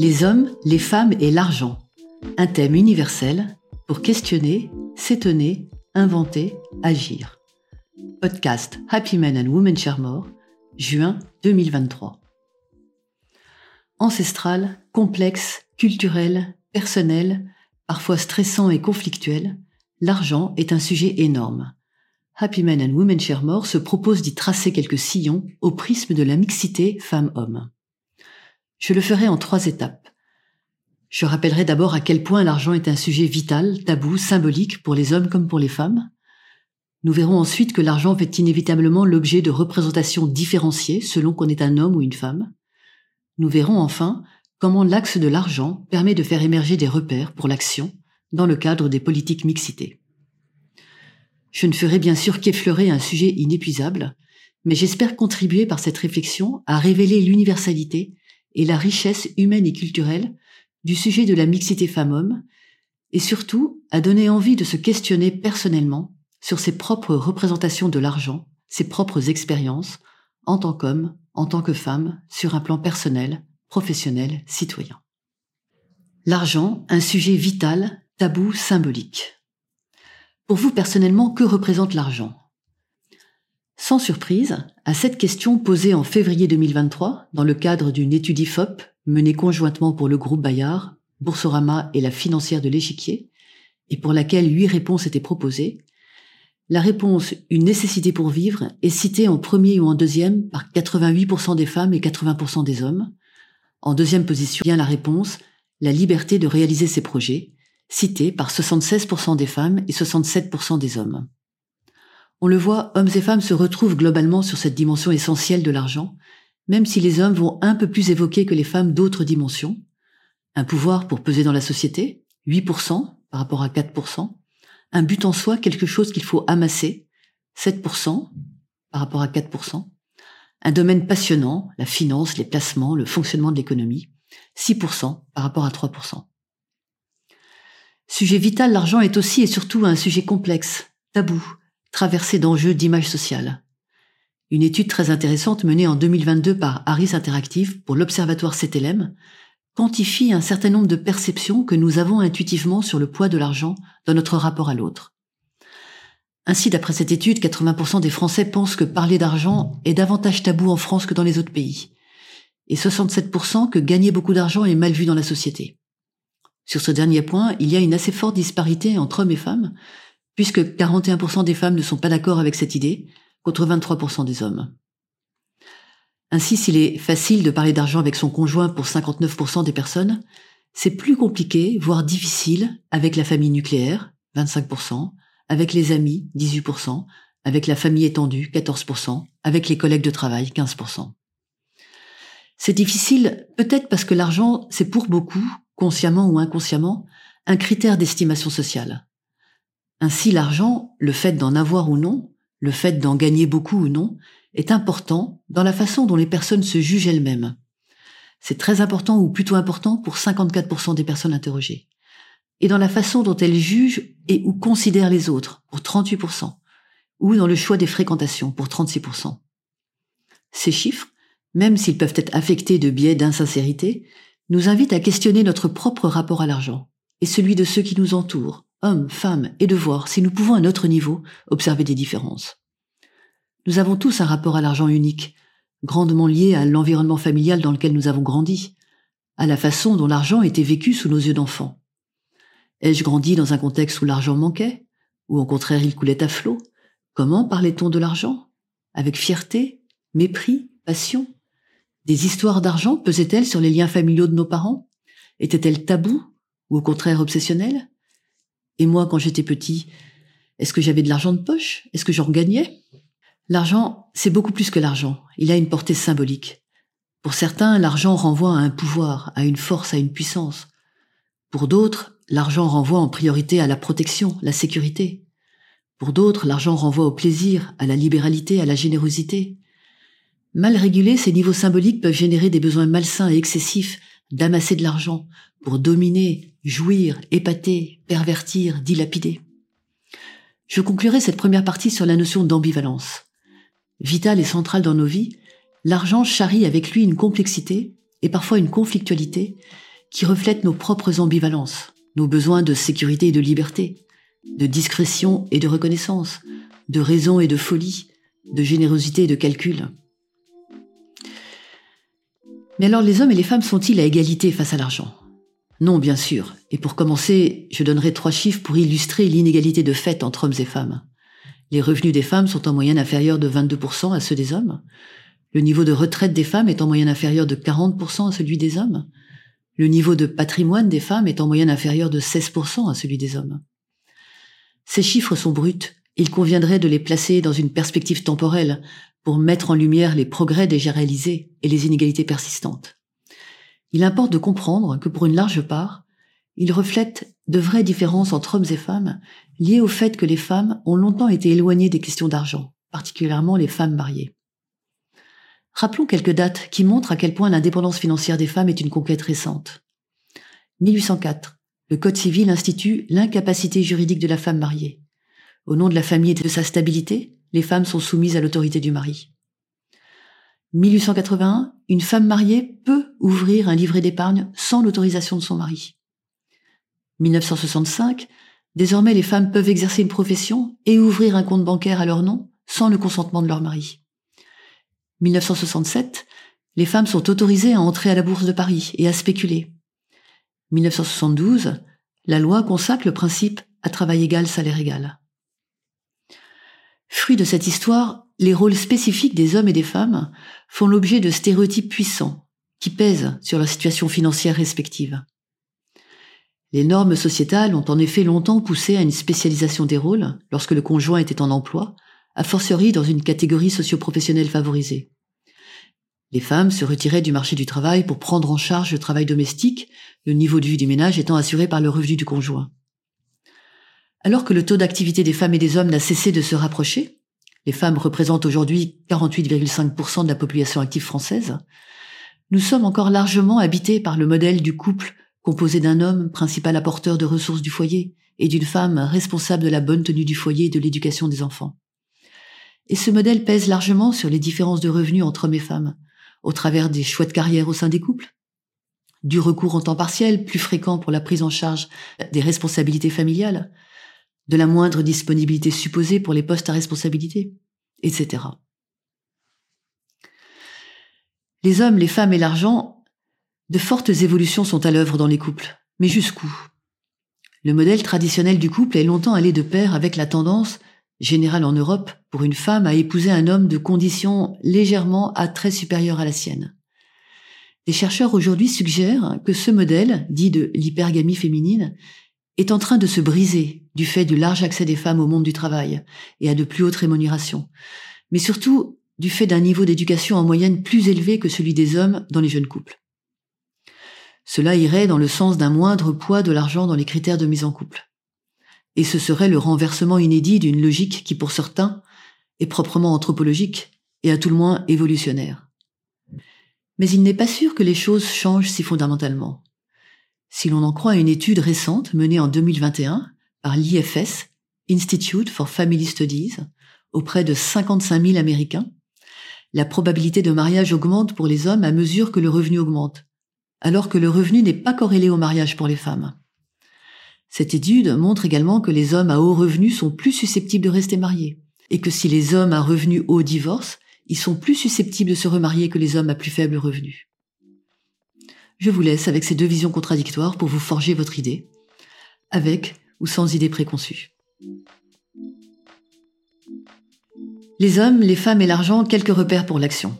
Les hommes, les femmes et l'argent. Un thème universel pour questionner, s'étonner, inventer, agir. Podcast Happy Men and Women Share More, juin 2023. Ancestral, complexe, culturel, personnel, parfois stressant et conflictuel, l'argent est un sujet énorme. Happy Men and Women Share More se propose d'y tracer quelques sillons au prisme de la mixité femmes-hommes. Je le ferai en trois étapes. Je rappellerai d'abord à quel point l'argent est un sujet vital, tabou, symbolique pour les hommes comme pour les femmes, nous verrons ensuite que l'argent fait inévitablement l'objet de représentations différenciées selon qu'on est un homme ou une femme. Nous verrons enfin comment l'axe de l'argent permet de faire émerger des repères pour l'action dans le cadre des politiques mixité. Je ne ferai bien sûr qu'effleurer un sujet inépuisable, mais j'espère contribuer par cette réflexion à révéler l'universalité et la richesse humaine et culturelle du sujet de la mixité femmes-hommes, et surtout à donner envie de se questionner personnellement sur ses propres représentations de l'argent, ses propres expériences, en tant qu'homme, en tant que femme, sur un plan personnel, professionnel, citoyen. L'argent, un sujet vital, tabou, symbolique. Pour vous personnellement, que représente l'argent? Sans surprise, à cette question posée en février 2023 dans le cadre d'une étude IFOP menée conjointement pour le groupe Bayard, Boursorama et la financière de l'échiquier, et pour laquelle huit réponses étaient proposées, la réponse une nécessité pour vivre est citée en premier ou en deuxième par 88% des femmes et 80% des hommes. En deuxième position vient la réponse la liberté de réaliser ses projets, citée par 76% des femmes et 67% des hommes. On le voit, hommes et femmes se retrouvent globalement sur cette dimension essentielle de l'argent, même si les hommes vont un peu plus évoquer que les femmes d'autres dimensions. Un pouvoir pour peser dans la société, 8% par rapport à 4%, un but en soi, quelque chose qu'il faut amasser, 7% par rapport à 4%, un domaine passionnant, la finance, les placements, le fonctionnement de l'économie, 6% par rapport à 3%. Sujet vital, l'argent est aussi et surtout un sujet complexe, tabou, traversé d'enjeux d'image sociale. Une étude très intéressante menée en 2022 par Harris Interactive pour l'Observatoire CTLM quantifie un certain nombre de perceptions que nous avons intuitivement sur le poids de l'argent dans notre rapport à l'autre. Ainsi, d'après cette étude, 80% des Français pensent que parler d'argent est davantage tabou en France que dans les autres pays, et 67% que gagner beaucoup d'argent est mal vu dans la société. Sur ce dernier point, il y a une assez forte disparité entre hommes et femmes, puisque 41% des femmes ne sont pas d'accord avec cette idée, contre 23% des hommes. Ainsi, s'il est facile de parler d'argent avec son conjoint pour 59% des personnes, c'est plus compliqué, voire difficile, avec la famille nucléaire, 25%, avec les amis, 18%, avec la famille étendue, 14%, avec les collègues de travail, 15%. C'est difficile peut-être parce que l'argent, c'est pour beaucoup, consciemment ou inconsciemment, un critère d'estimation sociale. Ainsi, l'argent, le fait d'en avoir ou non, le fait d'en gagner beaucoup ou non, est important dans la façon dont les personnes se jugent elles-mêmes. C'est très important ou plutôt important pour 54% des personnes interrogées. Et dans la façon dont elles jugent et ou considèrent les autres pour 38%, ou dans le choix des fréquentations pour 36%. Ces chiffres, même s'ils peuvent être affectés de biais d'insincérité, nous invitent à questionner notre propre rapport à l'argent et celui de ceux qui nous entourent, hommes, femmes, et de voir si nous pouvons à notre niveau observer des différences. Nous avons tous un rapport à l'argent unique, grandement lié à l'environnement familial dans lequel nous avons grandi, à la façon dont l'argent était vécu sous nos yeux d'enfant. Ai-je grandi dans un contexte où l'argent manquait, ou au contraire il coulait à flot? Comment parlait-on de l'argent? Avec fierté, mépris, passion? Des histoires d'argent pesaient-elles sur les liens familiaux de nos parents? Étaient-elles tabous ou au contraire obsessionnelles? Et moi, quand j'étais petit, est-ce que j'avais de l'argent de poche? Est-ce que j'en gagnais? L'argent, c'est beaucoup plus que l'argent. Il a une portée symbolique. Pour certains, l'argent renvoie à un pouvoir, à une force, à une puissance. Pour d'autres, l'argent renvoie en priorité à la protection, la sécurité. Pour d'autres, l'argent renvoie au plaisir, à la libéralité, à la générosité. Mal régulés, ces niveaux symboliques peuvent générer des besoins malsains et excessifs d'amasser de l'argent pour dominer, jouir, épater, pervertir, dilapider. Je conclurai cette première partie sur la notion d'ambivalence. Vitale et centrale dans nos vies, l'argent charrie avec lui une complexité et parfois une conflictualité qui reflète nos propres ambivalences, nos besoins de sécurité et de liberté, de discrétion et de reconnaissance, de raison et de folie, de générosité et de calcul. Mais alors les hommes et les femmes sont-ils à égalité face à l'argent? Non, bien sûr. Et pour commencer, je donnerai trois chiffres pour illustrer l'inégalité de fait entre hommes et femmes. Les revenus des femmes sont en moyenne inférieurs de 22% à ceux des hommes. Le niveau de retraite des femmes est en moyenne inférieur de 40% à celui des hommes. Le niveau de patrimoine des femmes est en moyenne inférieur de 16% à celui des hommes. Ces chiffres sont bruts. Il conviendrait de les placer dans une perspective temporelle pour mettre en lumière les progrès déjà réalisés et les inégalités persistantes. Il importe de comprendre que pour une large part, ils reflètent de vraies différences entre hommes et femmes liées au fait que les femmes ont longtemps été éloignées des questions d'argent, particulièrement les femmes mariées. Rappelons quelques dates qui montrent à quel point l'indépendance financière des femmes est une conquête récente. 1804. Le Code civil institue l'incapacité juridique de la femme mariée. Au nom de la famille et de sa stabilité, les femmes sont soumises à l'autorité du mari. 1881, une femme mariée peut ouvrir un livret d'épargne sans l'autorisation de son mari. 1965, désormais les femmes peuvent exercer une profession et ouvrir un compte bancaire à leur nom sans le consentement de leur mari. 1967, les femmes sont autorisées à entrer à la bourse de Paris et à spéculer. 1972, la loi consacre le principe à travail égal, salaire égal. Fruit de cette histoire, les rôles spécifiques des hommes et des femmes font l'objet de stéréotypes puissants qui pèsent sur leur situation financière respective. Les normes sociétales ont en effet longtemps poussé à une spécialisation des rôles lorsque le conjoint était en emploi, a fortiori dans une catégorie socio-professionnelle favorisée. Les femmes se retiraient du marché du travail pour prendre en charge le travail domestique, le niveau de vie du ménage étant assuré par le revenu du conjoint. Alors que le taux d'activité des femmes et des hommes n'a cessé de se rapprocher, les femmes représentent aujourd'hui 48,5% de la population active française, nous sommes encore largement habités par le modèle du couple composé d'un homme principal apporteur de ressources du foyer et d'une femme responsable de la bonne tenue du foyer et de l'éducation des enfants. Et ce modèle pèse largement sur les différences de revenus entre hommes et femmes, au travers des choix de carrière au sein des couples, du recours en temps partiel plus fréquent pour la prise en charge des responsabilités familiales, de la moindre disponibilité supposée pour les postes à responsabilité, etc. Les hommes, les femmes et l'argent, de fortes évolutions sont à l'œuvre dans les couples. Mais jusqu'où? Le modèle traditionnel du couple est longtemps allé de pair avec la tendance, générale en Europe, pour une femme à épouser un homme de conditions légèrement à très supérieures à la sienne. Les chercheurs aujourd'hui suggèrent que ce modèle, dit de l'hypergamie féminine, est en train de se briser du fait du large accès des femmes au monde du travail et à de plus hautes rémunérations, mais surtout du fait d'un niveau d'éducation en moyenne plus élevé que celui des hommes dans les jeunes couples. Cela irait dans le sens d'un moindre poids de l'argent dans les critères de mise en couple. Et ce serait le renversement inédit d'une logique qui, pour certains, est proprement anthropologique et à tout le moins évolutionnaire. Mais il n'est pas sûr que les choses changent si fondamentalement. Si l'on en croit une étude récente menée en 2021 par l'IFS, Institute for Family Studies, auprès de 55 000 Américains, la probabilité de mariage augmente pour les hommes à mesure que le revenu augmente, alors que le revenu n'est pas corrélé au mariage pour les femmes. Cette étude montre également que les hommes à haut revenu sont plus susceptibles de rester mariés, et que si les hommes à revenu haut divorcent, ils sont plus susceptibles de se remarier que les hommes à plus faible revenu. Je vous laisse avec ces deux visions contradictoires pour vous forger votre idée, avec ou sans idée préconçue. Les hommes, les femmes et l'argent, quelques repères pour l'action.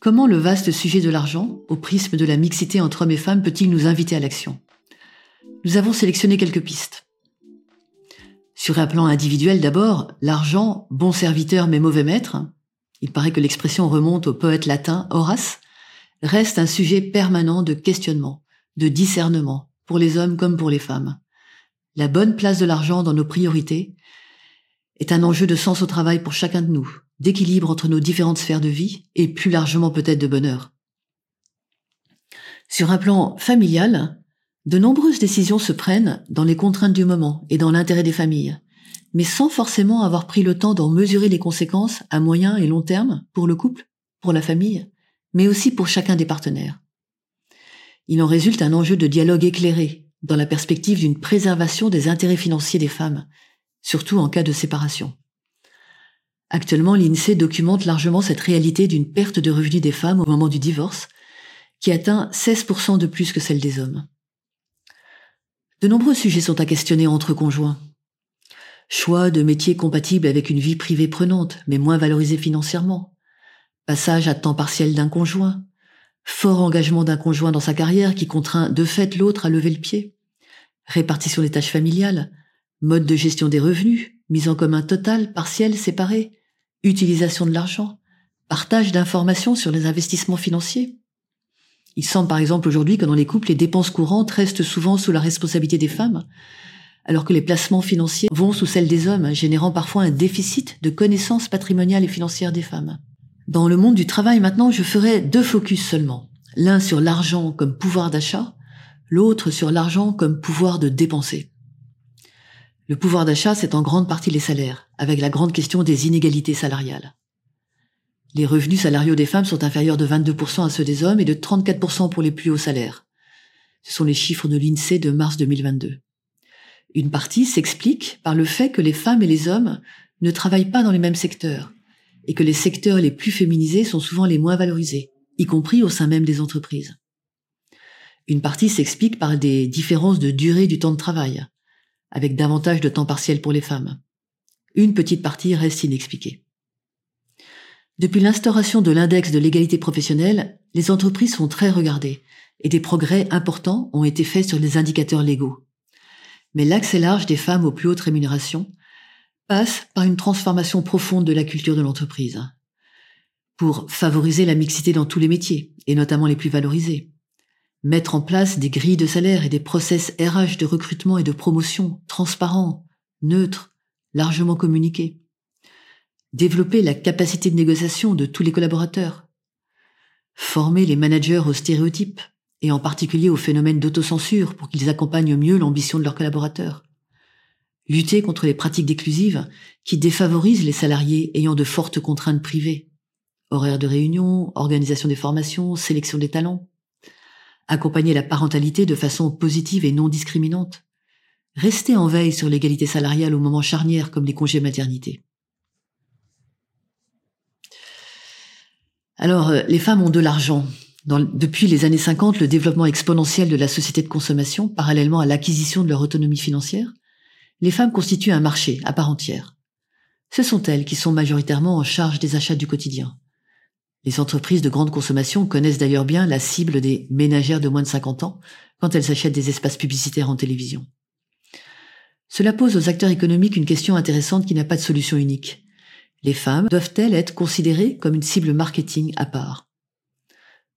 Comment le vaste sujet de l'argent, au prisme de la mixité entre hommes et femmes, peut-il nous inviter à l'action? Nous avons sélectionné quelques pistes. Sur un plan individuel d'abord, l'argent, bon serviteur mais mauvais maître, il paraît que l'expression remonte au poète latin Horace, reste un sujet permanent de questionnement, de discernement pour les hommes comme pour les femmes. La bonne place de l'argent dans nos priorités est un enjeu de sens au travail pour chacun de nous, d'équilibre entre nos différentes sphères de vie et plus largement peut-être de bonheur. Sur un plan familial, de nombreuses décisions se prennent dans les contraintes du moment et dans l'intérêt des familles, mais sans forcément avoir pris le temps d'en mesurer les conséquences à moyen et long terme pour le couple, pour la famille, mais aussi pour chacun des partenaires. Il en résulte un enjeu de dialogue éclairé dans la perspective d'une préservation des intérêts financiers des femmes, surtout en cas de séparation. Actuellement, l'INSEE documente largement cette réalité d'une perte de revenus des femmes au moment du divorce, qui atteint 16% de plus que celle des hommes. De nombreux sujets sont à questionner entre conjoints. Choix de métiers compatibles avec une vie privée prenante, mais moins valorisée financièrement. Passage à temps partiel d'un conjoint. Fort engagement d'un conjoint dans sa carrière qui contraint de fait l'autre à lever le pied. Répartition des tâches familiales. Mode de gestion des revenus. Mise en commun total, partiel, séparé. Utilisation de l'argent. Partage d'informations sur les investissements financiers. Il semble par exemple aujourd'hui que dans les couples, les dépenses courantes restent souvent sous la responsabilité des femmes, alors que les placements financiers vont sous celle des hommes, générant parfois un déficit de connaissances patrimoniales et financières des femmes. Dans le monde du travail maintenant, je ferai deux focus seulement. L'un sur l'argent comme pouvoir d'achat, l'autre sur l'argent comme pouvoir de dépenser. Le pouvoir d'achat, c'est en grande partie les salaires, avec la grande question des inégalités salariales. Les revenus salariaux des femmes sont inférieurs de 22% à ceux des hommes et de 34% pour les plus hauts salaires. Ce sont les chiffres de l'INSEE de mars 2022. Une partie s'explique par le fait que les femmes et les hommes ne travaillent pas dans les mêmes secteurs et que les secteurs les plus féminisés sont souvent les moins valorisés, y compris au sein même des entreprises. Une partie s'explique par des différences de durée du temps de travail, avec davantage de temps partiel pour les femmes. Une petite partie reste inexpliquée. Depuis l'instauration de l'index de l'égalité professionnelle, les entreprises sont très regardées et des progrès importants ont été faits sur les indicateurs légaux. Mais l'accès large des femmes aux plus hautes rémunérations passe par une transformation profonde de la culture de l'entreprise pour favoriser la mixité dans tous les métiers, et notamment les plus valorisés. Mettre en place des grilles de salaire et des process RH de recrutement et de promotion transparents, neutres, largement communiqués. Développer la capacité de négociation de tous les collaborateurs, former les managers aux stéréotypes, et en particulier au phénomène d'autocensure pour qu'ils accompagnent mieux l'ambition de leurs collaborateurs, lutter contre les pratiques déclusives qui défavorisent les salariés ayant de fortes contraintes privées, horaires de réunion, organisation des formations, sélection des talents, accompagner la parentalité de façon positive et non discriminante, rester en veille sur l'égalité salariale au moment charnière comme les congés maternité. Alors, euh, les femmes ont de l'argent. depuis les années 50, le développement exponentiel de la société de consommation, parallèlement à l'acquisition de leur autonomie financière, les femmes constituent un marché à part entière. Ce sont elles qui sont majoritairement en charge des achats du quotidien. Les entreprises de grande consommation connaissent d'ailleurs bien la cible des ménagères de moins de 50 ans quand elles achètent des espaces publicitaires en télévision. Cela pose aux acteurs économiques une question intéressante qui n'a pas de solution unique. Les femmes doivent-elles être considérées comme une cible marketing à part?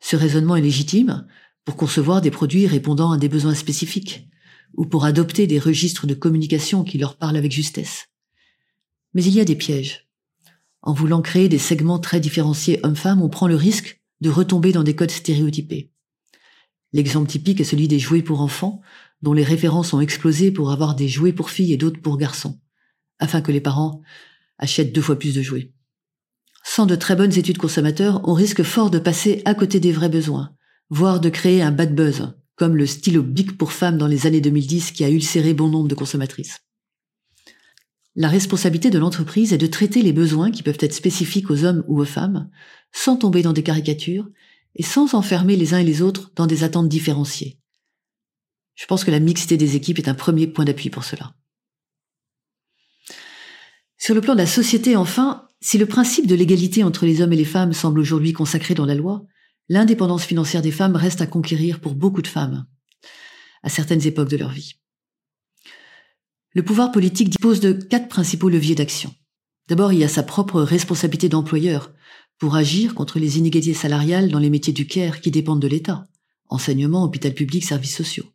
Ce raisonnement est légitime pour concevoir des produits répondant à des besoins spécifiques ou pour adopter des registres de communication qui leur parlent avec justesse. Mais il y a des pièges. En voulant créer des segments très différenciés hommes-femmes, on prend le risque de retomber dans des codes stéréotypés. L'exemple typique est celui des jouets pour enfants, dont les références ont explosé pour avoir des jouets pour filles et d'autres pour garçons, afin que les parents achètent deux fois plus de jouets. Sans de très bonnes études consommateurs, on risque fort de passer à côté des vrais besoins, voire de créer un bad buzz, comme le stylo Bic pour femmes dans les années 2010 qui a ulcéré bon nombre de consommatrices. La responsabilité de l'entreprise est de traiter les besoins qui peuvent être spécifiques aux hommes ou aux femmes, sans tomber dans des caricatures et sans enfermer les uns et les autres dans des attentes différenciées. Je pense que la mixité des équipes est un premier point d'appui pour cela. Sur le plan de la société, enfin, si le principe de l'égalité entre les hommes et les femmes semble aujourd'hui consacré dans la loi, l'indépendance financière des femmes reste à conquérir pour beaucoup de femmes, à certaines époques de leur vie. Le pouvoir politique dispose de quatre principaux leviers d'action. D'abord, il y a sa propre responsabilité d'employeur pour agir contre les inégalités salariales dans les métiers du care qui dépendent de l'État, enseignement, hôpital public, services sociaux.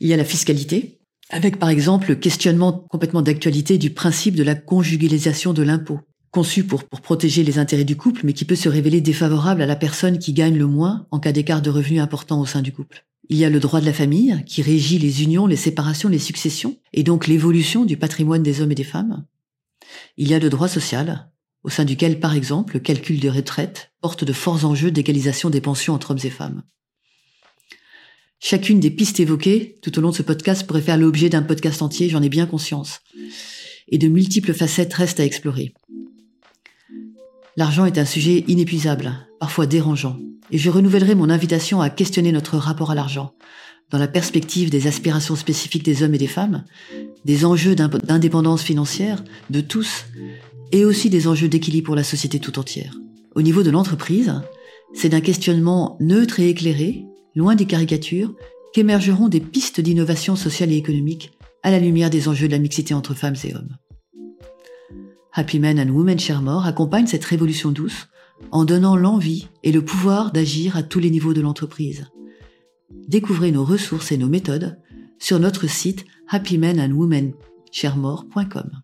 Il y a la fiscalité, avec par exemple le questionnement complètement d'actualité du principe de la conjugalisation de l'impôt, conçu pour, protéger les intérêts du couple, mais qui peut se révéler défavorable à la personne qui gagne le moins en cas d'écart de revenus important au sein du couple. Il y a le droit de la famille, qui régit les unions, les séparations, les successions, et donc l'évolution du patrimoine des hommes et des femmes. Il y a le droit social, au sein duquel, par exemple, le calcul des retraites porte de forts enjeux d'égalisation des pensions entre hommes et femmes. Chacune des pistes évoquées tout au long de ce podcast pourrait faire l'objet d'un podcast entier, j'en ai bien conscience. Et de multiples facettes restent à explorer. L'argent est un sujet inépuisable, parfois dérangeant, et je renouvellerai mon invitation à questionner notre rapport à l'argent, dans la perspective des aspirations spécifiques des hommes et des femmes, des enjeux d'indépendance financière de tous, et aussi des enjeux d'équilibre pour la société tout entière. Au niveau de l'entreprise, c'est d'un questionnement neutre et éclairé, loin des caricatures, qu'émergeront des pistes d'innovation sociale et économique à la lumière des enjeux de la mixité entre femmes et hommes. Happy Men and Women Sharemore accompagne cette révolution douce en donnant l'envie et le pouvoir d'agir à tous les niveaux de l'entreprise. Découvrez nos ressources et nos méthodes sur notre site happymenandwomensharemore.com.